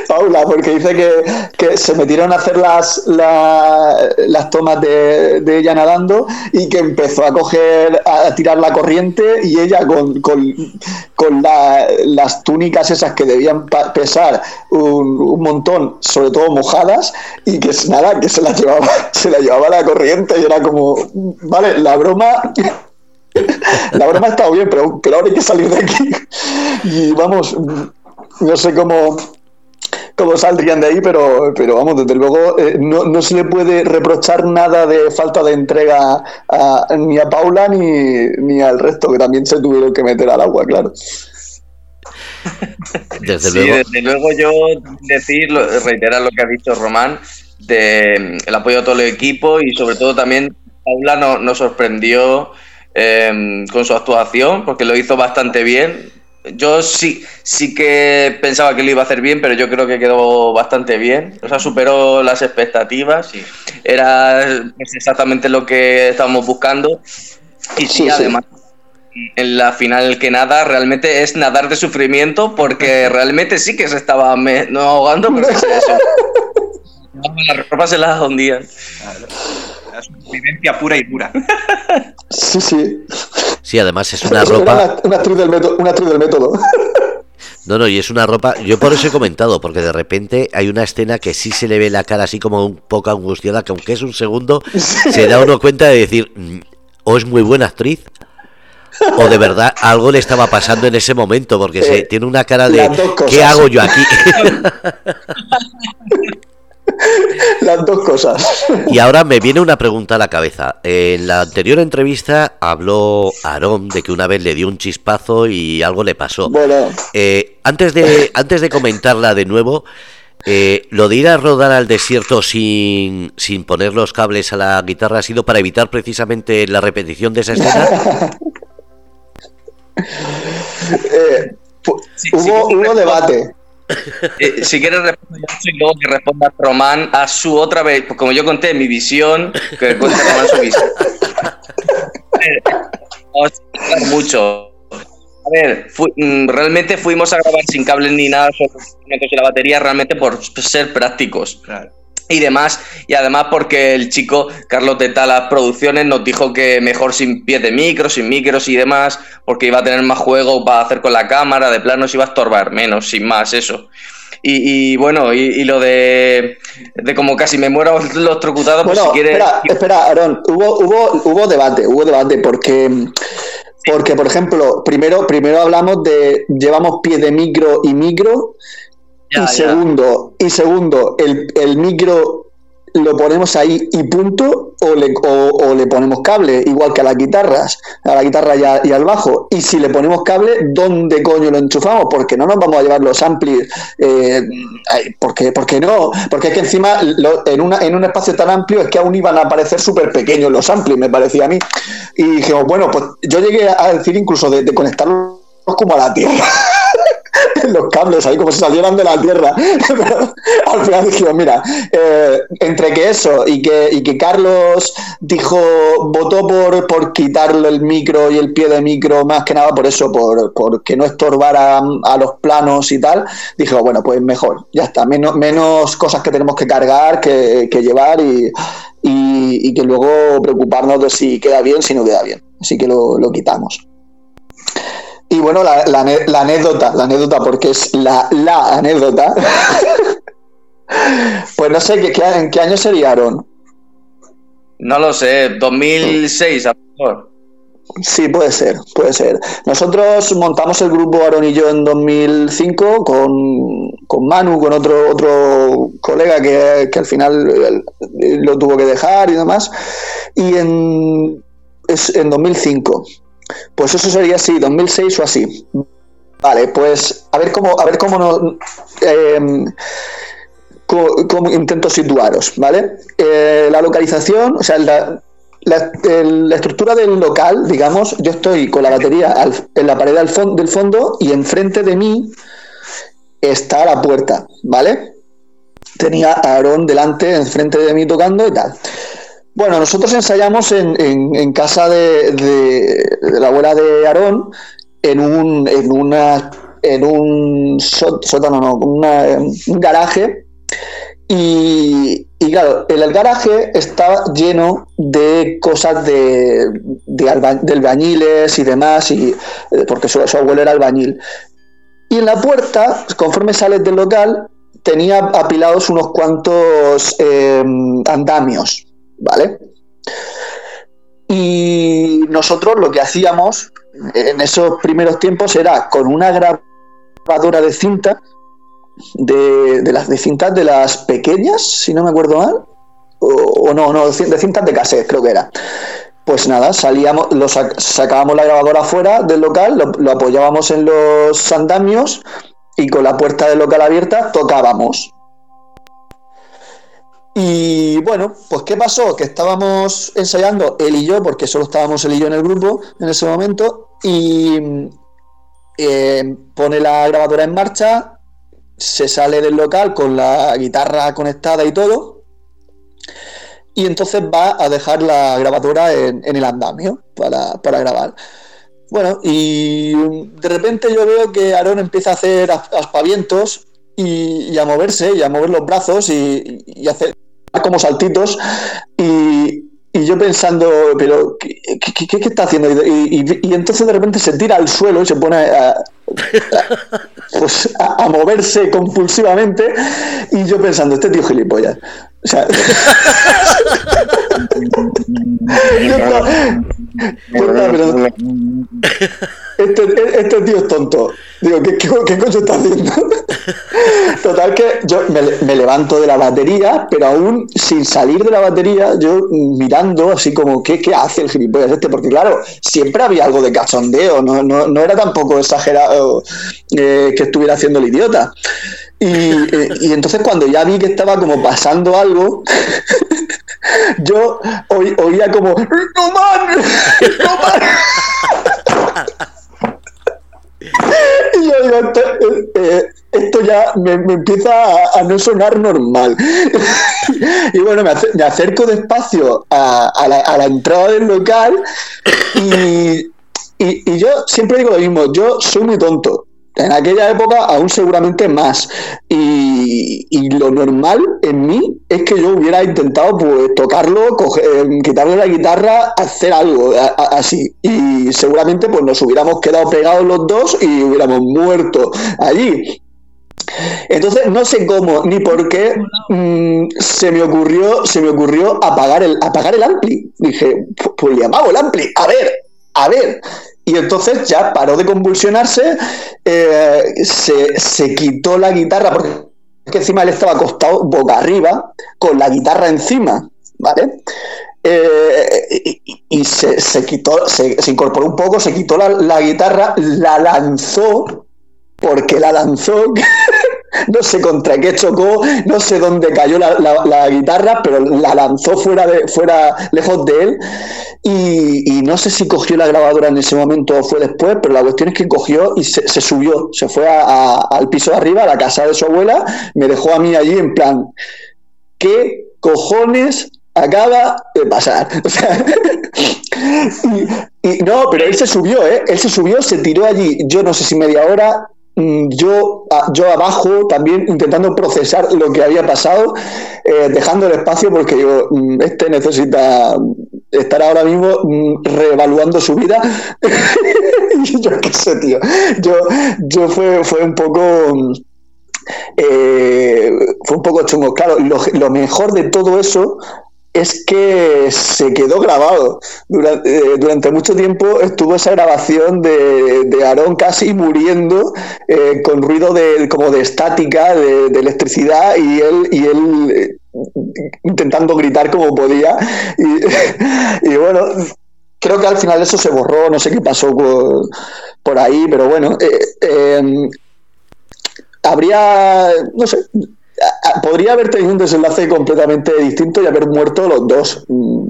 Paula, porque dice que, se metieron a hacer las, las tomas de, ella nadando y que empezó a coger, a tirar la corriente y ella con, con, las túnicas esas que debían pesar un, un, montón, sobre todo mojadas, y que nada, que se la llevaba, [laughs] se la llevaba la corriente y era como, vale, la broma la broma ha estado bien, pero, pero ahora hay que salir de aquí. Y vamos, no sé cómo, cómo saldrían de ahí, pero, pero vamos, desde luego eh, no, no, se le puede reprochar nada de falta de entrega ni a Paula ni, ni al resto, que también se tuvieron que meter al agua, claro. Desde, luego. desde luego yo decir, reiterar lo que ha dicho Román, de el apoyo a todo el equipo y sobre todo también Paula nos sorprendió Em, con su actuación, porque lo hizo bastante bien. Yo sí, sí que pensaba que lo iba a hacer bien, pero yo creo que quedó bastante bien. O sea, superó las expectativas. Era pues, exactamente lo que estábamos buscando. Y sí, además, en la final que nada, realmente es nadar de sufrimiento, porque [laughs] realmente sí que se estaba no ahogando, pero es eso. [laughs] Las ropas se las hundían. La supervivencia pura y pura. [laughs] Sí, sí. Sí, además es una ropa. Una, actriz del método, una actriz del método. No, no, y es una ropa. Yo por eso he comentado, porque de repente hay una escena que sí se le ve la cara así como un poco angustiada, que aunque es un segundo, se da uno cuenta de decir, mm, o es muy buena actriz, o de verdad algo le estaba pasando en ese momento, porque se, tiene una cara de, ¿qué hago yo aquí? [laughs] [laughs] Las dos cosas. Y ahora me viene una pregunta a la cabeza. En la anterior entrevista habló Aarón de que una vez le dio un chispazo y algo le pasó. Bueno. Eh, antes, de, antes de comentarla de nuevo, eh, lo de ir a rodar al desierto sin, sin poner los cables a la guitarra ha sido para evitar precisamente la repetición de esa escena. [laughs] Eh, hubo, hubo debate. Eh, si quieres responder yo y luego que responda Román a su otra vez, pues como yo conté mi visión, que cuente Román su visión. [laughs] Eh, mucho. A ver, mm, realmente fuimos a grabar sin cables ni nada sobre los instrumentos y la batería, realmente por ser prácticos. Claro y demás. Y además porque el chico Carlos de Talas Producciones nos dijo que mejor sin pies de micro, sin micros y demás, porque iba a tener más juego para hacer con la cámara, de plano se iba a estorbar menos, sin más, eso. Y, bueno, y, lo de, de como casi me muero [laughs] los trocutados, pues si quieres... Espera, espera, Aaron, hubo, hubo, hubo debate, hubo debate, porque... Porque, por ejemplo, primero, primero hablamos de llevamos pie de micro y micro, y segundo, y segundo, el, el micro lo ponemos ahí y punto, o le, o, le, ponemos cable, igual que a las guitarras, a la guitarra y, al bajo. Y si le ponemos cable, ¿dónde coño lo enchufamos? Porque no nos vamos a llevar los amplis. Eh, porque, porque no, porque es que encima en, una, en un espacio tan amplio es que aún iban a parecer súper pequeños los amplis, me parecía a mí. Y dijimos, bueno, pues yo llegué a decir incluso de, de conectarlos como a la tierra. [laughs] los cables ahí como si salieran de la tierra. [laughs] al final dijimos, mira, eh, entre que eso y que, y que Carlos dijo, votó por, por quitarle el micro y el pie de micro, más que nada por eso, por, que no estorbara a los planos y tal, dijo, bueno, pues mejor, ya está, menos, menos cosas que tenemos que cargar, que, llevar y, y, que luego preocuparnos de si queda bien, si no queda bien. Así que lo, lo quitamos. Y bueno, la, anécdota, la anécdota, porque es la, la anécdota, [laughs] Pues no sé, ¿qué, ¿en qué año sería Aaron? No lo sé, 2006 a lo mejor. Sí, puede ser, puede ser. Nosotros montamos el grupo Aaron y yo en 2005 con, con Manu, con otro otro colega que, que al final lo tuvo que dejar y demás. Y en, es en 2005. Pues eso sería así, 2006 o así. Vale, pues a ver cómo, a ver cómo no, cómo, intento situaros, ¿vale? Eh, la localización, o sea, la, estructura del local, digamos, yo estoy con la batería al, en la pared del fondo y enfrente de mí está la puerta, ¿vale? Tenía a Aarón delante, enfrente de mí tocando y tal. Bueno, nosotros ensayamos en, en, en casa de, la abuela de Aarón en un, en una, en un sótano, no, una, un garaje y, claro, el, el garaje estaba lleno de cosas de, de, alba, de albañiles y demás, y, eh, porque su, su, abuelo era albañil. Y en la puerta, conforme sales del local, tenía apilados unos cuantos eh, andamios, ¿vale? Y nosotros lo que hacíamos en esos primeros tiempos era con una grabadora de cinta, de, de las de cintas de las pequeñas, si no me acuerdo mal, o, o no, no, de cintas de cassette, creo que era. Pues nada, salíamos, lo sac sacábamos la grabadora fuera del local, lo, lo apoyábamos en los andamios y con la puerta del local abierta tocábamos. Y bueno, pues ¿qué pasó? Que estábamos ensayando él y yo, porque solo estábamos él y yo en el grupo en ese momento, y eh, pone la grabadora en marcha, se sale del local con la guitarra conectada y todo, y entonces va a dejar la grabadora en, el andamio para, para, grabar. Bueno, y de repente yo veo que Aaron empieza a hacer aspavientos y, y, a moverse y a mover los brazos y, y hacer como saltitos y, y yo pensando, pero ¿qué, qué, qué, qué está haciendo? Y, y, entonces de repente se tira al suelo y se pone a, a, pues a, a, moverse compulsivamente y yo pensando, este tío gilipollas. O sea, [laughs] [laughs] este, este, tío es tonto. Digo, ¿qué, qué, qué coño está haciendo? Total que yo me, me, levanto de la batería, pero aún sin salir de la batería, yo mirando así como, ¿qué, qué hace el gilipollas este? Porque claro, siempre había algo de cachondeo, no, no, no era tampoco exagerado eh, que estuviera haciendo el idiota. Y, eh, y, entonces cuando ya vi que estaba como pasando algo, yo oí, oía como ¡No man! y yo digo, esto, eh, esto ya me, empieza a, no sonar normal. [laughs] y bueno, me, acerco despacio a, la, entrada del local y, y yo siempre digo lo mismo, yo soy muy tonto. En aquella época aún seguramente más. Y, lo normal en mí es que yo hubiera intentado pues tocarlo, eh, quitarle la guitarra, hacer algo así. Y seguramente pues nos hubiéramos quedado pegados los dos y hubiéramos muerto allí. Entonces no sé cómo ni por qué mmm, se me ocurrió se me ocurrió apagar el apagar el ampli. Dije, pues le apago el ampli. A ver, a ver, y entonces ya paró de convulsionarse, eh, se, se, quitó la guitarra, porque encima él estaba acostado boca arriba, con la guitarra encima, ¿vale? Eh, y, y se, se, quitó, se, se, incorporó un poco, se quitó la, la guitarra, la lanzó, porque la lanzó [laughs] no sé contra qué chocó, no sé dónde cayó la, guitarra, pero la lanzó fuera, de, fuera lejos de él. Y, no sé si cogió la grabadora en ese momento o fue después, pero la cuestión es que cogió y se, subió, se fue al piso de arriba, a la casa de su abuela, me dejó a mí allí en plan, ¿qué cojones acaba de pasar? [laughs] Y, y, no, pero él se subió, ¿eh? Él se subió, se tiró allí, yo no sé si media hora, yo, yo abajo también intentando procesar lo que había pasado, eh, dejando el espacio porque digo, mm, este necesita estar ahora mismo mm, reevaluando su vida. [laughs] yo qué sé, tío. Yo, yo fue, fue un poco eh, fue un poco chungo. Claro, lo, mejor de todo eso es que se quedó grabado. Durante, eh, durante mucho tiempo estuvo esa grabación de, de Aarón casi muriendo eh, con ruido de, como de estática, de, electricidad y él, y él intentando gritar como podía. [laughs] Y, bueno, creo que al final eso se borró, no sé qué pasó por, ahí, pero bueno, eh, habría, no sé, podría haber tenido un desenlace completamente distinto y haber muerto los dos. Mm,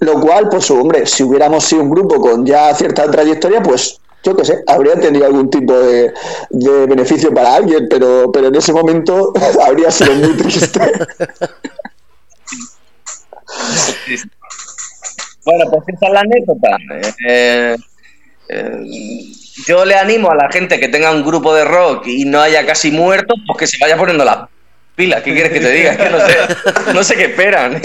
lo cual, pues hombre, si hubiéramos sido un grupo con ya cierta trayectoria, pues yo qué sé, habría tenido algún tipo de, beneficio para alguien, pero, pero en ese momento [laughs] habría sido muy triste. [laughs] Bueno, pues esa es la anécdota. Eh, eh, yo le animo a la gente que tenga un grupo de rock y no haya casi muerto, pues que se vaya poniendo las pilas. ¿Qué quieres que te diga? que no sé, no sé qué esperan.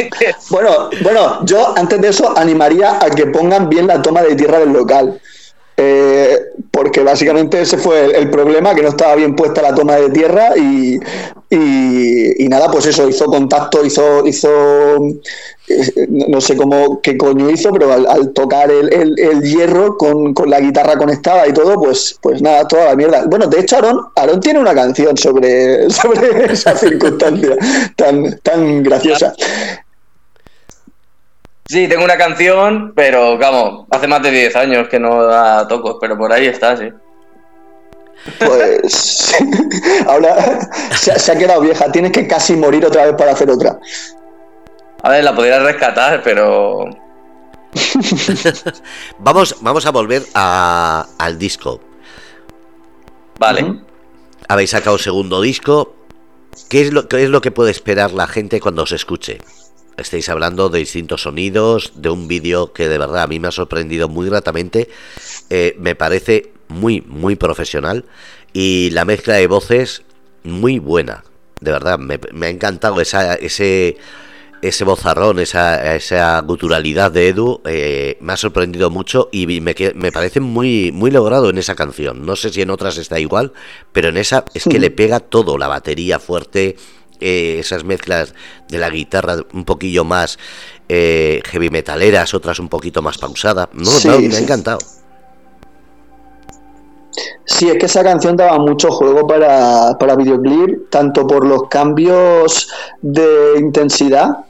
bueno, bueno, yo antes de eso animaría a que pongan bien la toma de tierra del local. Eh, porque básicamente ese fue el, problema, que no estaba bien puesta la toma de tierra y, y, nada, pues eso, hizo contacto, hizo, hizo eh, no sé cómo qué coño hizo, pero al, tocar el, hierro con, la guitarra conectada y todo, pues, pues nada, toda la mierda. Bueno, de hecho, Aaron, Aaron tiene una canción sobre, [laughs] sobre esa circunstancia tan, tan graciosa. Sí, tengo una canción, pero vamos, hace más de 10 años que no da tocos, pero por ahí está, sí. Pues [laughs] ahora se, ha quedado vieja, tienes que casi morir otra vez para hacer otra. A ver, la podría rescatar, pero. [laughs] vamos, vamos a volver al disco. Vale. Habéis sacado segundo disco. ¿Qué es, lo, ¿Qué es lo que puede esperar la gente cuando os escuche? Estáis hablando de distintos sonidos, de un vídeo que de verdad a mí me ha sorprendido muy gratamente, eh, me parece muy, muy profesional y la mezcla de voces muy buena, de verdad, me, ha encantado esa, ese, ese bozarrón, esa, esa guturalidad de Edu, eh, me ha sorprendido mucho y me, me parece muy, muy logrado en esa canción. No sé si en otras está igual, pero en esa es que le [laughs] pega todo, la batería fuerte, eh, esas mezclas de la guitarra un poquillo más eh, heavy metaleras, otras un poquito más pausadas. No, me ha encantado. Sí, es que esa canción daba mucho juego para, para videoclip, tanto por los cambios de intensidad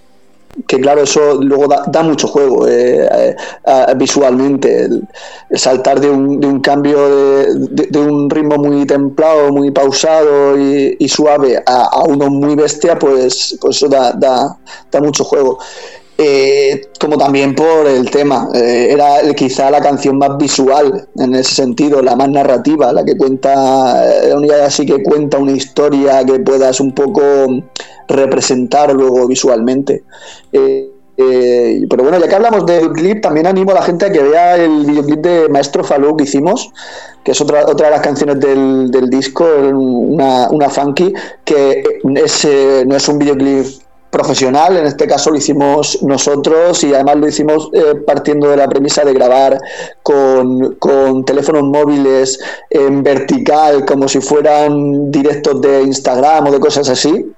que claro, eso luego da, mucho juego eh, visualmente, el, saltar de un, de un cambio de, un ritmo muy templado, muy pausado y, suave a, uno muy bestia, pues, pues eso da, da, da mucho juego. Eh, como también por el tema. Eh, era quizá la canción más visual en ese sentido, la más narrativa, la que cuenta, la única así que cuenta una historia que puedas un poco representar luego visualmente. Eh, pero bueno, ya que hablamos del clip, también animo a la gente a que vea el videoclip de Maestro Falú que hicimos, que es otra, otra de las canciones del, del disco, una, una funky, que es, no es un videoclip profesional, en este caso lo hicimos nosotros y además lo hicimos eh, partiendo de la premisa de grabar con, con, teléfonos móviles en vertical, como si fueran directos de Instagram o de cosas así.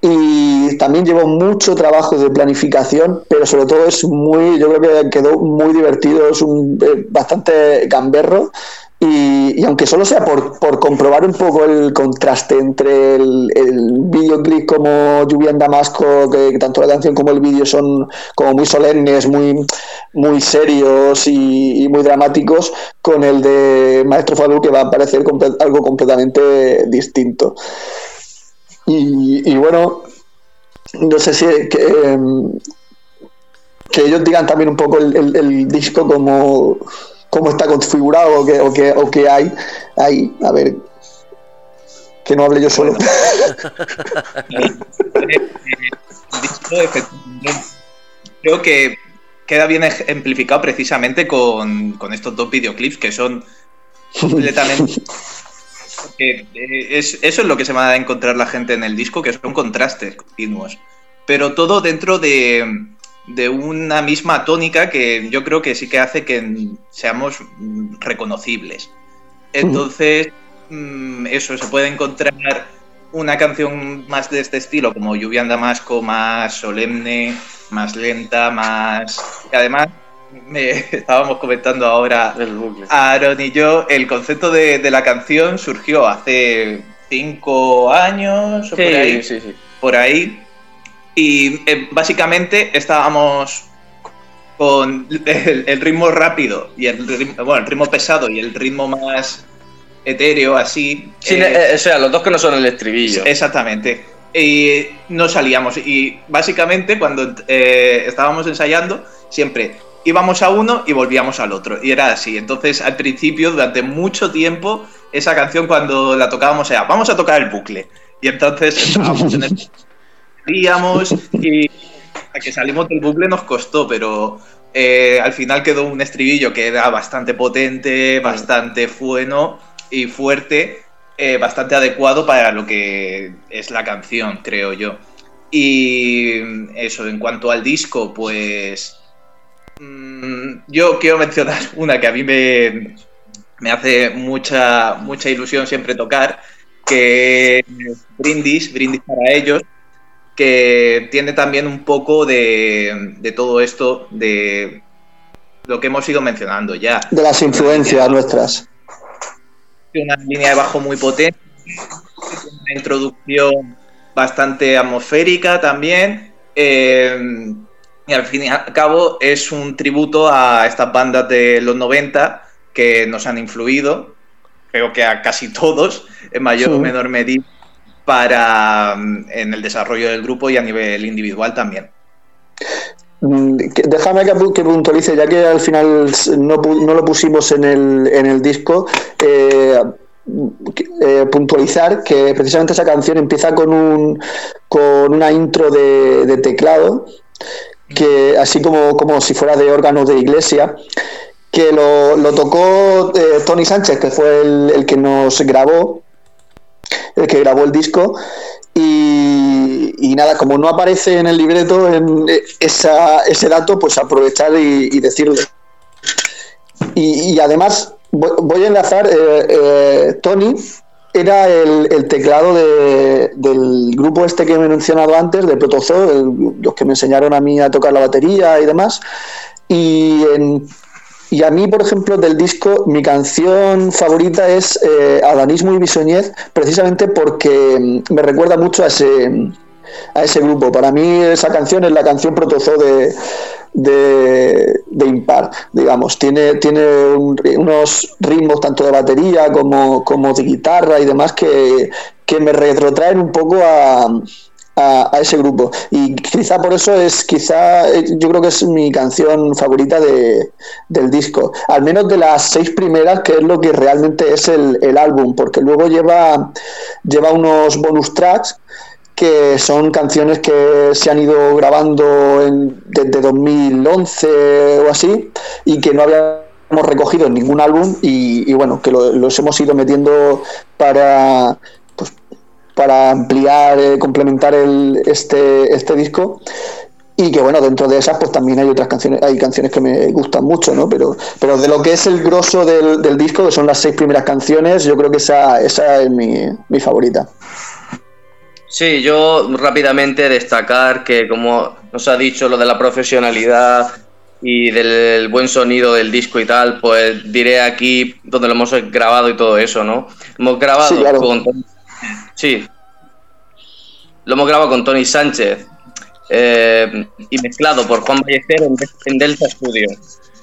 Y también llevo mucho trabajo de planificación, pero sobre todo es muy, yo creo que quedó muy divertido, es un, eh, bastante gamberro y, aunque solo sea por, por, comprobar un poco el contraste entre el, el videoclip como Lluvia en Damasco, que tanto la canción como el vídeo son como muy solemnes, muy, muy serios y, muy dramáticos, con el de Maestro Falú, que va a parecer algo completamente distinto. Y, bueno, no sé si que, em, que ellos digan también un poco el, el disco como cómo está configurado o qué, o qué, o qué hay ahí. A ver, que no hable yo solo. [laughs] Creo que queda bien ejemplificado precisamente con, estos dos videoclips que son completamente... [laughs] Eh, es, eso es lo que se va a encontrar la gente en el disco, que son contrastes continuos. Pero todo dentro de, de una misma tónica que yo creo que sí que hace que seamos reconocibles. Entonces, mm, eso, se puede encontrar una canción más de este estilo, como Lluvia en Damasco, más solemne, más lenta, más... Y además, me [laughs] estábamos comentando ahora, Aaron y yo, el concepto de, de la canción surgió hace cinco años o por ahí. sí, sí. Por ahí. Y eh, básicamente estábamos con el, el ritmo rápido y el ritmo, bueno, el ritmo pesado y el ritmo más etéreo, así. Sí, eh, eh, o sea, los dos que no son el estribillo. Exactamente. Y no salíamos. Y básicamente cuando eh, estábamos ensayando, siempre íbamos a uno y volvíamos al otro. Y era así. Entonces, al principio, durante mucho tiempo, esa canción cuando la tocábamos era, vamos a tocar el bucle. Y entonces [laughs] estábamos en el... Íbamos y a que salimos del bucle nos costó, pero eh, al final quedó un estribillo que era bastante potente, bastante bueno y fuerte, eh, bastante adecuado para lo que es la canción, creo yo. Y eso, en cuanto al disco, pues mm, yo quiero mencionar [laughs] una que a mí me, me hace mucha, mucha ilusión siempre tocar, que Brindis, Brindis para ellos, que tiene también un poco de, de todo esto, de lo que hemos ido mencionando ya. De las influencias nuestras. Una línea de bajo muy potente, una introducción bastante atmosférica también. eh, y al fin y al cabo es un tributo a estas bandas de los 90 que nos han influido, creo que a casi todos, en mayor o menor medida, para mm, en el desarrollo del grupo y a nivel individual también. Mm, Déjame que, pu- que puntualice, ya que al final no, lo pusimos en el, en el disco, eh, eh, puntualizar que precisamente esa canción empieza con, un, con una intro de, teclado, que así como, como si fuera de órgano de iglesia, que lo, lo tocó eh, Tony Sánchez, que fue el, el que nos grabó, el que grabó el disco, y, nada, como no aparece en el libreto en eh, esa- ese dato, pues aprovechar y, decirlo. Y, además, voy, a enlazar, eh, eh, Tony era el, el teclado de- del grupo este que me he mencionado antes, de Protozoo, el- los que me enseñaron a mí a tocar la batería y demás. Y, en- y a mí, por ejemplo, del disco, mi canción favorita es eh, Adanismo y Bisoñez, precisamente porque mm, me recuerda mucho a ese, a ese grupo. Para mí esa canción es la canción protozoo de, de, de Impar, digamos. Tiene, tiene un- unos ritmos tanto de batería como, como de guitarra y demás que, que me retrotraen un poco a, a, ese grupo. Y quizá por eso es, quizá eh, yo creo que es mi canción favorita de, del disco. Al menos de las seis primeras, que es lo que realmente es el, el álbum, porque luego lleva, lleva unos bonus tracks que son canciones que se han ido grabando en- desde 2011 o así y que no habíamos recogido en ningún álbum y, y bueno, que lo- los hemos ido metiendo para para ampliar, eh, complementar el, este, este disco y que bueno, dentro de esas pues también hay otras canciones, hay canciones que me gustan mucho, ¿no? Pero, pero de lo que es el grosso del, del disco, que son las seis primeras canciones, yo creo que esa, esa es mi, mi favorita. Sí, yo rápidamente destacar que como nos ha dicho lo de la profesionalidad y del buen sonido del disco y tal, pues diré aquí donde lo hemos grabado y todo eso, ¿no? Hemos grabado Sí, claro. con Sí. Lo hemos grabado con Tony Sánchez eh, y mezclado por Juan Ballester en, Delta Studio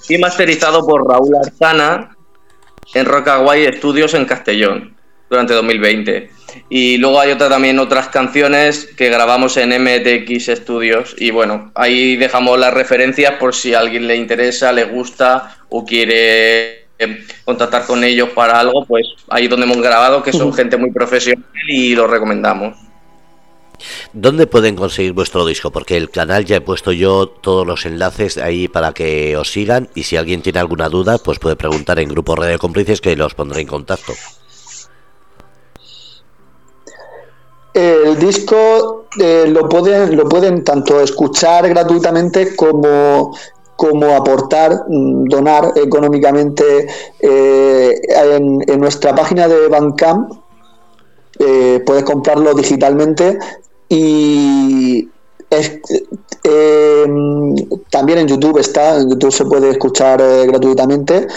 y masterizado por Raúl Arzana en Rockaway Studios en Castellón durante 2020. Y luego hay otra, también otras canciones que grabamos en MTX Studios. Y bueno, ahí dejamos las referencias por si a alguien le interesa, le gusta o quiere contactar con ellos para algo, pues ahí donde hemos grabado, que son gente muy profesional y lo recomendamos. ¿Dónde pueden conseguir vuestro disco? Porque el canal ya he puesto yo todos los enlaces ahí para que os sigan y si alguien tiene alguna duda, pues puede preguntar en Grupo Radio Cómplices que los pondré en contacto. El disco eh, lo, pueden, lo pueden tanto escuchar gratuitamente como, como aportar, mm, donar económicamente eh, en, nuestra página de Bandcamp. eh, puedes comprarlo digitalmente y eh, también en YouTube está, en YouTube se puede escuchar gratuitamente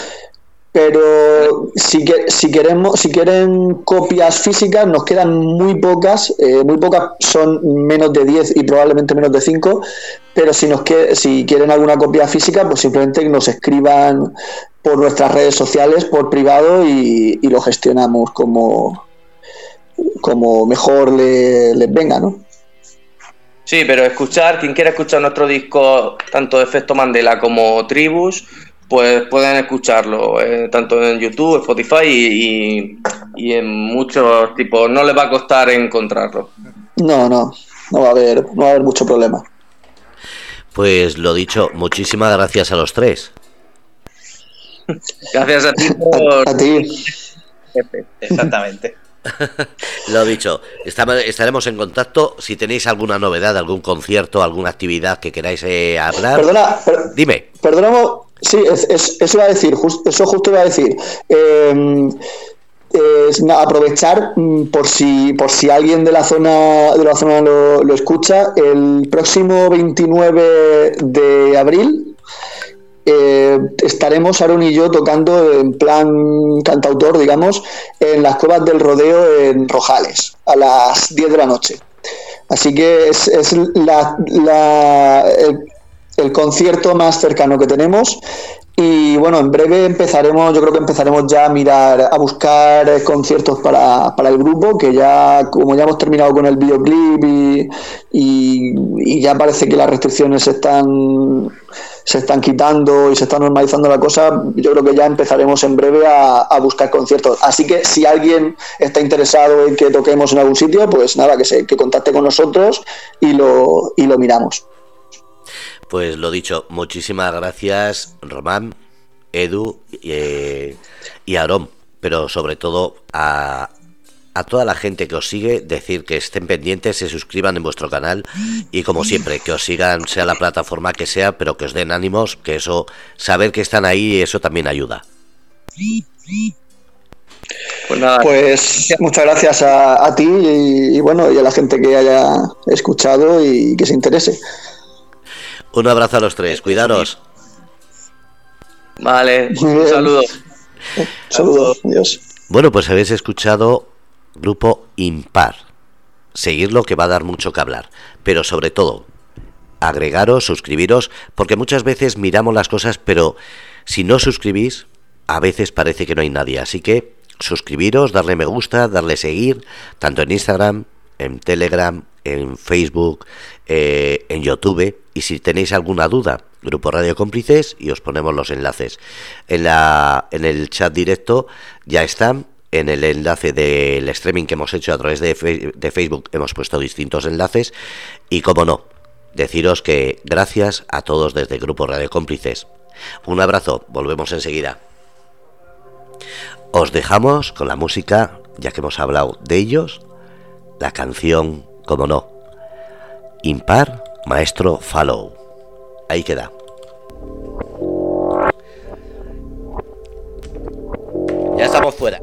pero si, si queremos si quieren copias físicas nos quedan muy pocas eh, muy pocas son menos de 10 y probablemente menos de 5 pero si nos si quieren alguna copia física pues simplemente nos escriban por nuestras redes sociales por privado y, lo gestionamos como como mejor les venga no Sí, pero escuchar, quien quiera escuchar nuestro disco, tanto de Efecto Mandela como Tribus, pues pueden escucharlo eh, tanto en YouTube, Spotify y, en muchos tipos. No les va a costar encontrarlo. No, no, no va a haber, no va a haber mucho problema. Pues lo dicho, muchísimas gracias a los tres. Gracias a ti [laughs] por... a, ti. [laughs] Exactamente. [laughs] Lo dicho, estaremos en contacto. Si tenéis alguna novedad, algún concierto, alguna actividad que queráis eh, hablar. Perdona, dime. Perdona, Sí, es, eso iba a decir, eso justo iba a decir. Em, aprovechar mm, por si por si alguien de la zona de la zona lo, escucha el próximo 29 de abril eh, estaremos Aaron y yo tocando en plan cantautor digamos en las cuevas del rodeo en Rojales a las 10 de la noche así que es, la, la el concierto más cercano que tenemos. Y bueno, en breve empezaremos, yo creo que empezaremos ya a mirar, a buscar conciertos para, para el grupo, que ya, como ya hemos terminado con el videoclip y, ya parece que las restricciones se están, se están quitando y se está normalizando la cosa, yo creo que ya empezaremos en breve a, a buscar conciertos. Así que si alguien está interesado en que toquemos en algún sitio, pues nada, que se que contacte con nosotros y lo, y lo miramos. Pues lo dicho, muchísimas gracias Román, Edu eh, y Aarón, pero sobre todo a, a toda la gente que os sigue, decir que estén pendientes, se suscriban en vuestro canal y como siempre, que os sigan, sea la plataforma que sea, pero que os den ánimos, que eso, saber que están ahí, eso también ayuda. Pues, nada. pues muchas gracias a, a ti y, y, bueno, y a la gente que haya escuchado y que se interese. Un abrazo a los tres, cuidaros. Vale, un saludo. [laughs] Saludos, Dios. Bueno, pues habéis escuchado Grupo Impar. Seguirlo que va a dar mucho que hablar, pero sobre todo, agregaros, suscribiros, porque muchas veces miramos las cosas, pero si no suscribís, a veces parece que no hay nadie. Así que suscribiros, darle me gusta, darle seguir, tanto en Instagram, en Telegram, en Facebook, eh, en YouTube. Y si tenéis alguna duda, Grupo Radio Cómplices y os ponemos los enlaces. En, la, en el chat directo ya están. En el enlace del streaming que hemos hecho a través de, de Facebook hemos puesto distintos enlaces. Y como no, deciros que gracias a todos desde Grupo Radio Cómplices. Un abrazo, volvemos enseguida. Os dejamos con la música, ya que hemos hablado de ellos, la canción, como no, impar, maestro follow. Ahí queda. Ya estamos fuera.